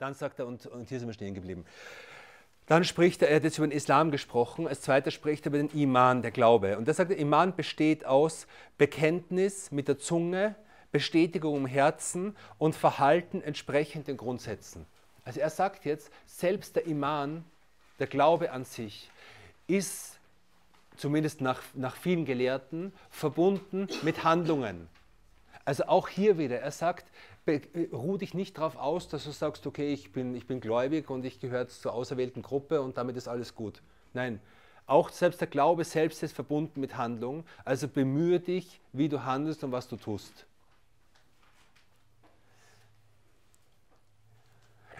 Dann sagt er, und, und hier sind wir stehen geblieben. Dann spricht er, er hat jetzt über den Islam gesprochen, als zweiter spricht er über den Iman, der Glaube. Und da sagt er, Iman besteht aus Bekenntnis mit der Zunge, Bestätigung im Herzen und Verhalten entsprechend den Grundsätzen. Also er sagt jetzt, selbst der Iman, der Glaube an sich, ist zumindest nach, nach vielen Gelehrten verbunden mit Handlungen. Also auch hier wieder, er sagt, ruh dich nicht darauf aus, dass du sagst, okay, ich bin, ich bin gläubig und ich gehöre zur auserwählten Gruppe und damit ist alles gut. Nein, auch selbst der Glaube selbst ist verbunden mit Handlung. Also bemühe dich, wie du handelst und was du tust.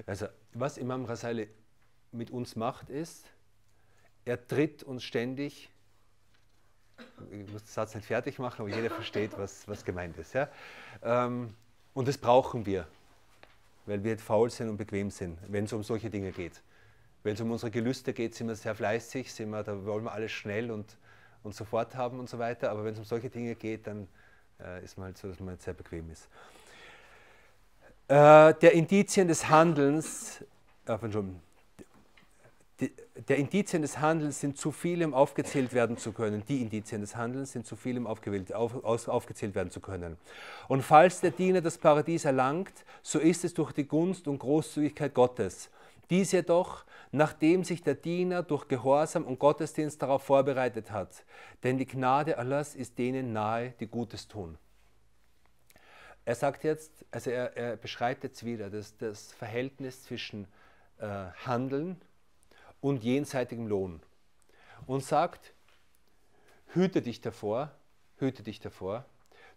Also, was Imam Rasali mit uns macht, ist, er tritt uns ständig, ich muss den Satz nicht fertig machen, aber jeder versteht, was, was gemeint ist. Ja? Ähm, und das brauchen wir, weil wir faul sind und bequem sind, wenn es um solche Dinge geht. Wenn es um unsere Gelüste geht, sind wir sehr fleißig, sind wir, da wollen wir alles schnell und, und sofort haben und so weiter. Aber wenn es um solche Dinge geht, dann äh, ist man halt so, dass man sehr bequem ist. Äh, der Indizien des Handelns, äh, der Indizien des Handelns sind zu viele, um aufgezählt werden zu können. Die Indizien des Handelns sind zu viele, um aufgewählt, auf, aus, aufgezählt werden zu können. Und falls der Diener das Paradies erlangt, so ist es durch die Gunst und Großzügigkeit Gottes. Dies jedoch, nachdem sich der Diener durch Gehorsam und Gottesdienst darauf vorbereitet hat. Denn die Gnade Allahs ist denen nahe, die Gutes tun. Er sagt jetzt, also er, er beschreibt jetzt wieder das, das Verhältnis zwischen äh, Handeln und jenseitigem Lohn und sagt, hüte dich davor, hüte dich davor,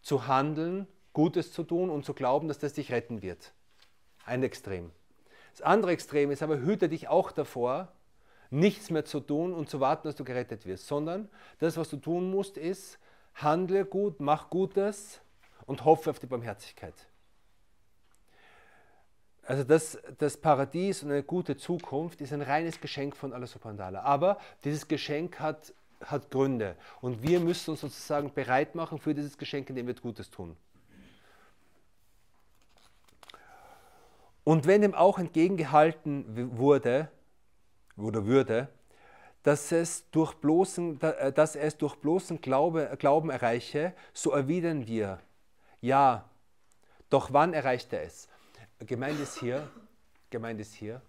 zu handeln, Gutes zu tun und zu glauben, dass das dich retten wird. Ein Extrem. Das andere Extrem ist aber, hüte dich auch davor, nichts mehr zu tun und zu warten, dass du gerettet wirst, sondern das, was du tun musst, ist, handle gut, mach Gutes, und hoffe auf die Barmherzigkeit. Also das, das Paradies und eine gute Zukunft ist ein reines Geschenk von Allah subhanahu wa ta'ala. Aber dieses Geschenk hat, hat Gründe und wir müssen uns sozusagen bereit machen für dieses Geschenk, indem wir Gutes tun. Und wenn dem auch entgegengehalten wurde, oder würde, dass es durch bloßen, dass es durch bloßen Glaube, Glauben erreiche, so erwidern wir, ja, doch wann erreicht er es? Gemeint ist hier, gemeint ist hier,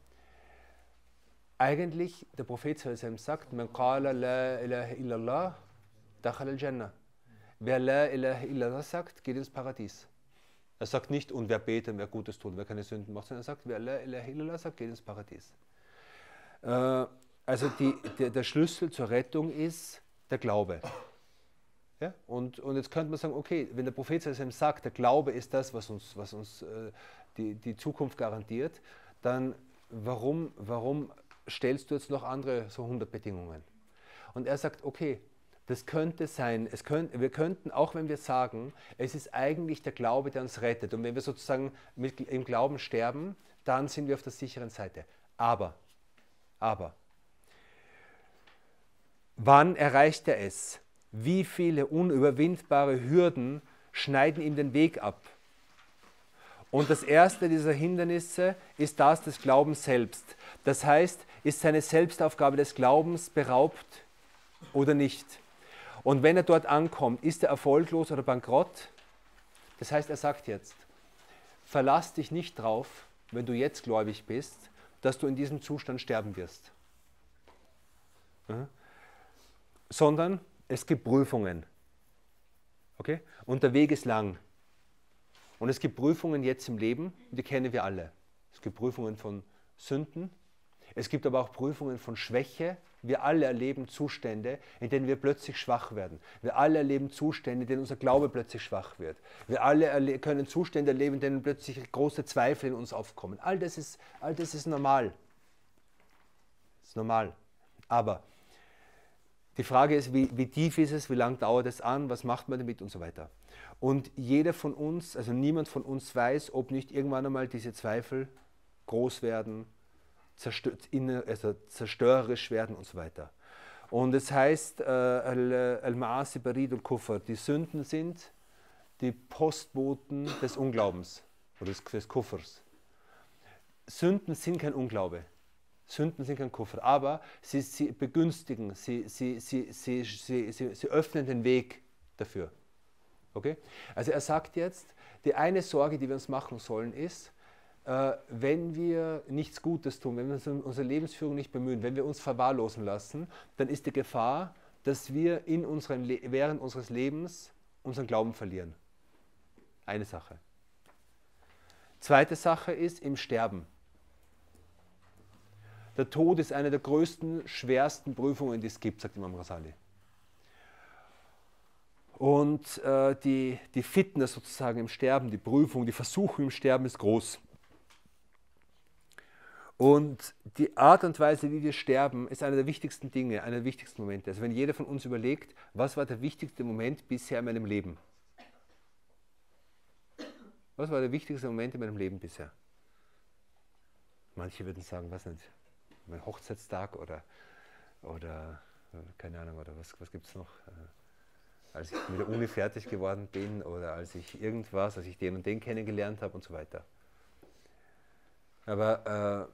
eigentlich, der Prophet sagt, man qala la ilaha illallah, dakhal al-Jannah. Wer la ilaha illallah sagt, geht ins Paradies. Er sagt nicht, und wer betet, wer Gutes tut, wer keine Sünden macht, sondern er sagt, wer la ilaha illallah sagt, geht ins Paradies. Äh, also die, der, der Schlüssel zur Rettung ist der Glaube. Ja? Und, und jetzt könnte man sagen, okay, wenn der Prophet sagt, der Glaube ist das, was uns, was uns äh, die, die Zukunft garantiert, dann warum, warum stellst du jetzt noch andere so 100 Bedingungen? Und er sagt, okay, das könnte sein, es könnt, wir könnten, auch wenn wir sagen, es ist eigentlich der Glaube, der uns rettet. Und wenn wir sozusagen mit, im Glauben sterben, dann sind wir auf der sicheren Seite. Aber, aber, wann erreicht er es? wie viele unüberwindbare Hürden schneiden ihm den Weg ab. Und das erste dieser Hindernisse ist das des Glaubens selbst. Das heißt, ist seine Selbstaufgabe des Glaubens beraubt oder nicht? Und wenn er dort ankommt, ist er erfolglos oder bankrott? Das heißt, er sagt jetzt, verlass dich nicht drauf, wenn du jetzt gläubig bist, dass du in diesem Zustand sterben wirst. Mhm. Sondern es gibt Prüfungen. Okay? Und der Weg ist lang. Und es gibt Prüfungen jetzt im Leben, die kennen wir alle. Es gibt Prüfungen von Sünden. Es gibt aber auch Prüfungen von Schwäche. Wir alle erleben Zustände, in denen wir plötzlich schwach werden. Wir alle erleben Zustände, in denen unser Glaube plötzlich schwach wird. Wir alle können Zustände erleben, in denen plötzlich große Zweifel in uns aufkommen. All das ist, all das ist normal. Das ist normal. Aber die Frage ist, wie, wie tief ist es, wie lange dauert es an, was macht man damit und so weiter. Und jeder von uns, also niemand von uns weiß, ob nicht irgendwann einmal diese Zweifel groß werden, zerstör also zerstörerisch werden und so weiter. Und es heißt, äh, Al-Ma'asi Barid al-Kufr, die Sünden sind die Postboten des Unglaubens oder des, des Kuffers. Sünden sind kein Unglaube. Sünden sind kein Kuffer, aber sie, sie begünstigen, sie, sie, sie, sie, sie, sie, sie öffnen den Weg dafür. Okay? Also er sagt jetzt, die eine Sorge, die wir uns machen sollen, ist, äh, wenn wir nichts Gutes tun, wenn wir uns um unsere Lebensführung nicht bemühen, wenn wir uns verwahrlosen lassen, dann ist die Gefahr, dass wir in unserem während unseres Lebens unseren Glauben verlieren. Eine Sache. Zweite Sache ist im Sterben. Der Tod ist eine der größten, schwersten Prüfungen, die es gibt, sagt Imam Rasali. Und äh, die, die Fitness sozusagen im Sterben, die Prüfung, die Versuchung im Sterben ist groß. Und die Art und Weise, wie wir sterben, ist einer der wichtigsten Dinge, einer der wichtigsten Momente. Also wenn jeder von uns überlegt, was war der wichtigste Moment bisher in meinem Leben? Was war der wichtigste Moment in meinem Leben bisher? Manche würden sagen, was nicht, mein Hochzeitstag oder, oder äh, keine Ahnung, oder was, was gibt es noch? Als ich mit der Uni fertig geworden bin oder als ich irgendwas, als ich den und den kennengelernt habe und so weiter. Aber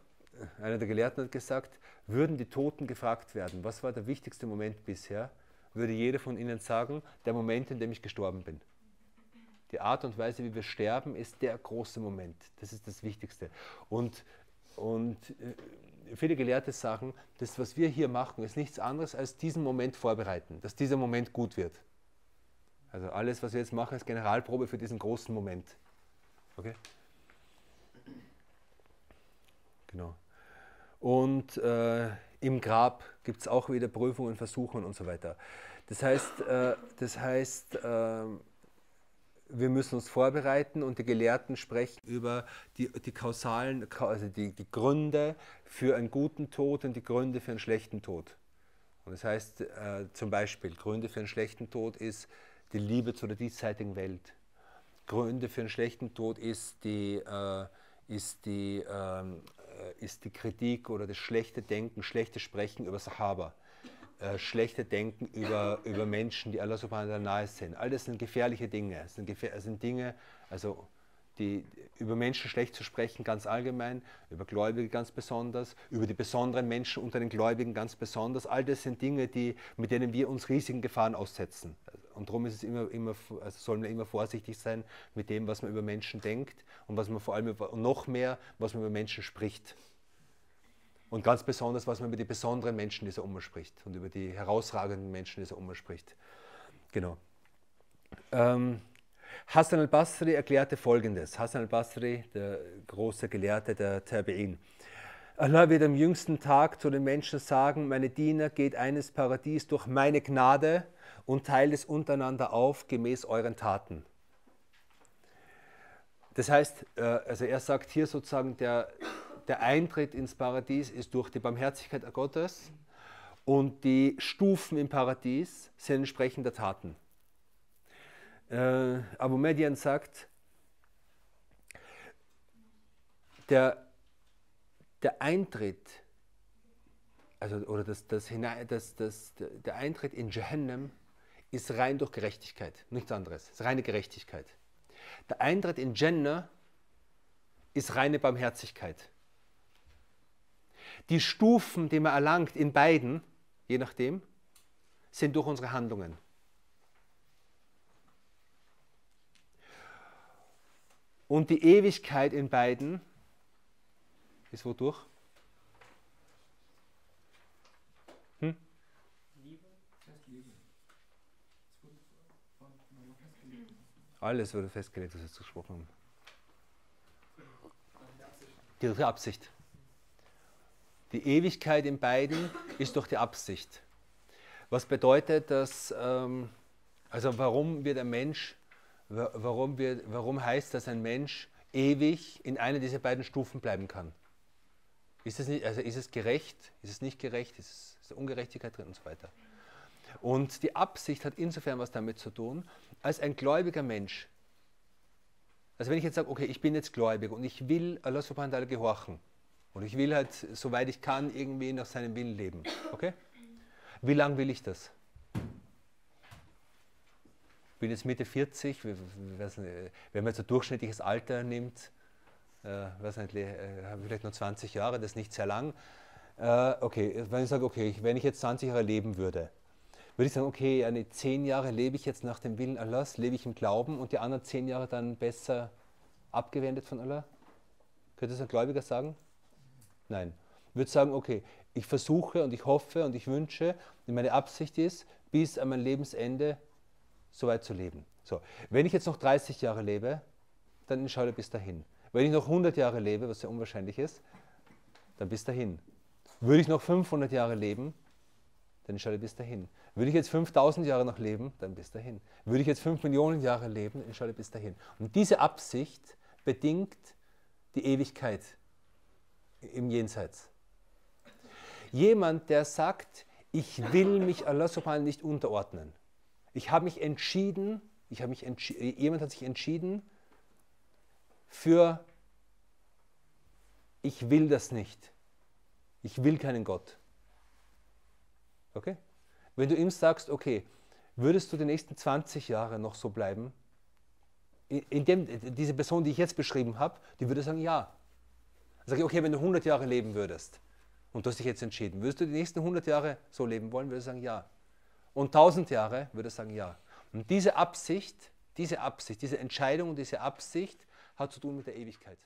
äh, einer der Gelehrten hat gesagt, würden die Toten gefragt werden, was war der wichtigste Moment bisher, würde jeder von ihnen sagen, der Moment, in dem ich gestorben bin. Die Art und Weise, wie wir sterben, ist der große Moment. Das ist das Wichtigste. Und, und äh, viele Gelehrte sagen, das, was wir hier machen, ist nichts anderes als diesen Moment vorbereiten, dass dieser Moment gut wird. Also alles, was wir jetzt machen, ist Generalprobe für diesen großen Moment. Okay? Genau. Und äh, im Grab gibt es auch wieder Prüfungen, Versuchen und so weiter. Das heißt, äh, das heißt äh, wir müssen uns vorbereiten und die Gelehrten sprechen über die, die kausalen, also die, die Gründe für einen guten Tod und die Gründe für einen schlechten Tod. Und das heißt äh, zum Beispiel, Gründe für einen schlechten Tod ist die Liebe zu der diesseitigen Welt. Gründe für einen schlechten Tod ist die, äh, ist die, ähm, äh, ist die Kritik oder das schlechte Denken, schlechte Sprechen über Sahaba äh, schlechte Denken über, über Menschen, die Allah subhanahu wa ta'ala nahe sind. All das sind gefährliche Dinge. Sind, gefähr sind Dinge, also die, über Menschen schlecht zu sprechen, ganz allgemein, über Gläubige ganz besonders, über die besonderen Menschen unter den Gläubigen ganz besonders. All das sind Dinge, die, mit denen wir uns riesigen Gefahren aussetzen. Und darum ist es immer, immer, also sollen wir immer vorsichtig sein mit dem, was man über Menschen denkt und was man vor allem über, noch mehr, was man über Menschen spricht. Und ganz besonders, was man über die besonderen Menschen dieser Umma spricht und über die herausragenden Menschen dieser Umma spricht. Genau. Ähm, Hassan al-Basri erklärte folgendes. Hassan al-Basri, der große Gelehrte der Tabi'in. Allah wird am jüngsten Tag zu den Menschen sagen, meine Diener, geht eines Paradies durch meine Gnade und teilt es untereinander auf, gemäß euren Taten. Das heißt, äh, also er sagt hier sozusagen, der, der Eintritt ins Paradies ist durch die Barmherzigkeit Gottes und die Stufen im Paradies sind entsprechend der Taten. Äh, Abu Median sagt, der, der Eintritt, also, oder das, das, das, das, der Eintritt in Jahannam ist rein durch Gerechtigkeit, nichts anderes, ist reine Gerechtigkeit. Der Eintritt in Jannah ist reine Barmherzigkeit. Die Stufen, die man erlangt in beiden, je nachdem, sind durch unsere Handlungen. Und die Ewigkeit in beiden ist wodurch? Hm? Alles wurde festgelegt, was wir gesprochen haben. Die Absicht. Die Ewigkeit in beiden ist durch die Absicht. Was bedeutet, dass, ähm, also warum wird ein Mensch, warum, wird, warum heißt, dass ein Mensch ewig in einer dieser beiden Stufen bleiben kann? Ist es, nicht, also ist es gerecht? Ist es nicht gerecht? Ist, es, ist Ungerechtigkeit drin und so weiter? Und die Absicht hat insofern was damit zu tun, als ein gläubiger Mensch. Also wenn ich jetzt sage, okay, ich bin jetzt gläubig und ich will Allah subhanahu wa ta'ala gehorchen, und ich will halt, soweit ich kann, irgendwie nach seinem Willen leben. Okay? Wie lange will ich das? Bin jetzt Mitte 40, wenn man jetzt ein durchschnittliches Alter nimmt, äh, weiß nicht, äh, vielleicht nur 20 Jahre, das ist nicht sehr lang. Äh, okay, wenn ich sage, okay, wenn ich jetzt 20 Jahre leben würde, würde ich sagen, okay, eine 10 Jahre lebe ich jetzt nach dem Willen Allahs, lebe ich im Glauben und die anderen 10 Jahre dann besser abgewendet von Allah? Könnte das ein Gläubiger sagen? Nein. Ich würde sagen, okay, ich versuche und ich hoffe und ich wünsche, meine Absicht ist, bis an mein Lebensende so weit zu leben. So, wenn ich jetzt noch 30 Jahre lebe, dann entscheide bis dahin. Wenn ich noch 100 Jahre lebe, was sehr unwahrscheinlich ist, dann bis dahin. Würde ich noch 500 Jahre leben, dann entscheide bis dahin. Würde ich jetzt 5000 Jahre noch leben, dann bis dahin. Würde ich jetzt 5 Millionen Jahre leben, entscheide bis dahin. Und diese Absicht bedingt die Ewigkeit im Jenseits. Jemand, der sagt, ich will mich Allah subhanahu nicht unterordnen. Ich habe mich entschieden, ich habe mich entschi jemand hat sich entschieden für ich will das nicht. Ich will keinen Gott. Okay? Wenn du ihm sagst, okay, würdest du die nächsten 20 Jahre noch so bleiben? In dem, diese Person, die ich jetzt beschrieben habe, die würde sagen, ja. Dann sage ich, okay, wenn du 100 Jahre leben würdest und du hast dich jetzt entschieden, würdest du die nächsten 100 Jahre so leben wollen, würde sagen, ja. Und 1000 Jahre würde sagen, ja. Und diese Absicht, diese Absicht, diese Entscheidung und diese Absicht hat zu tun mit der Ewigkeit.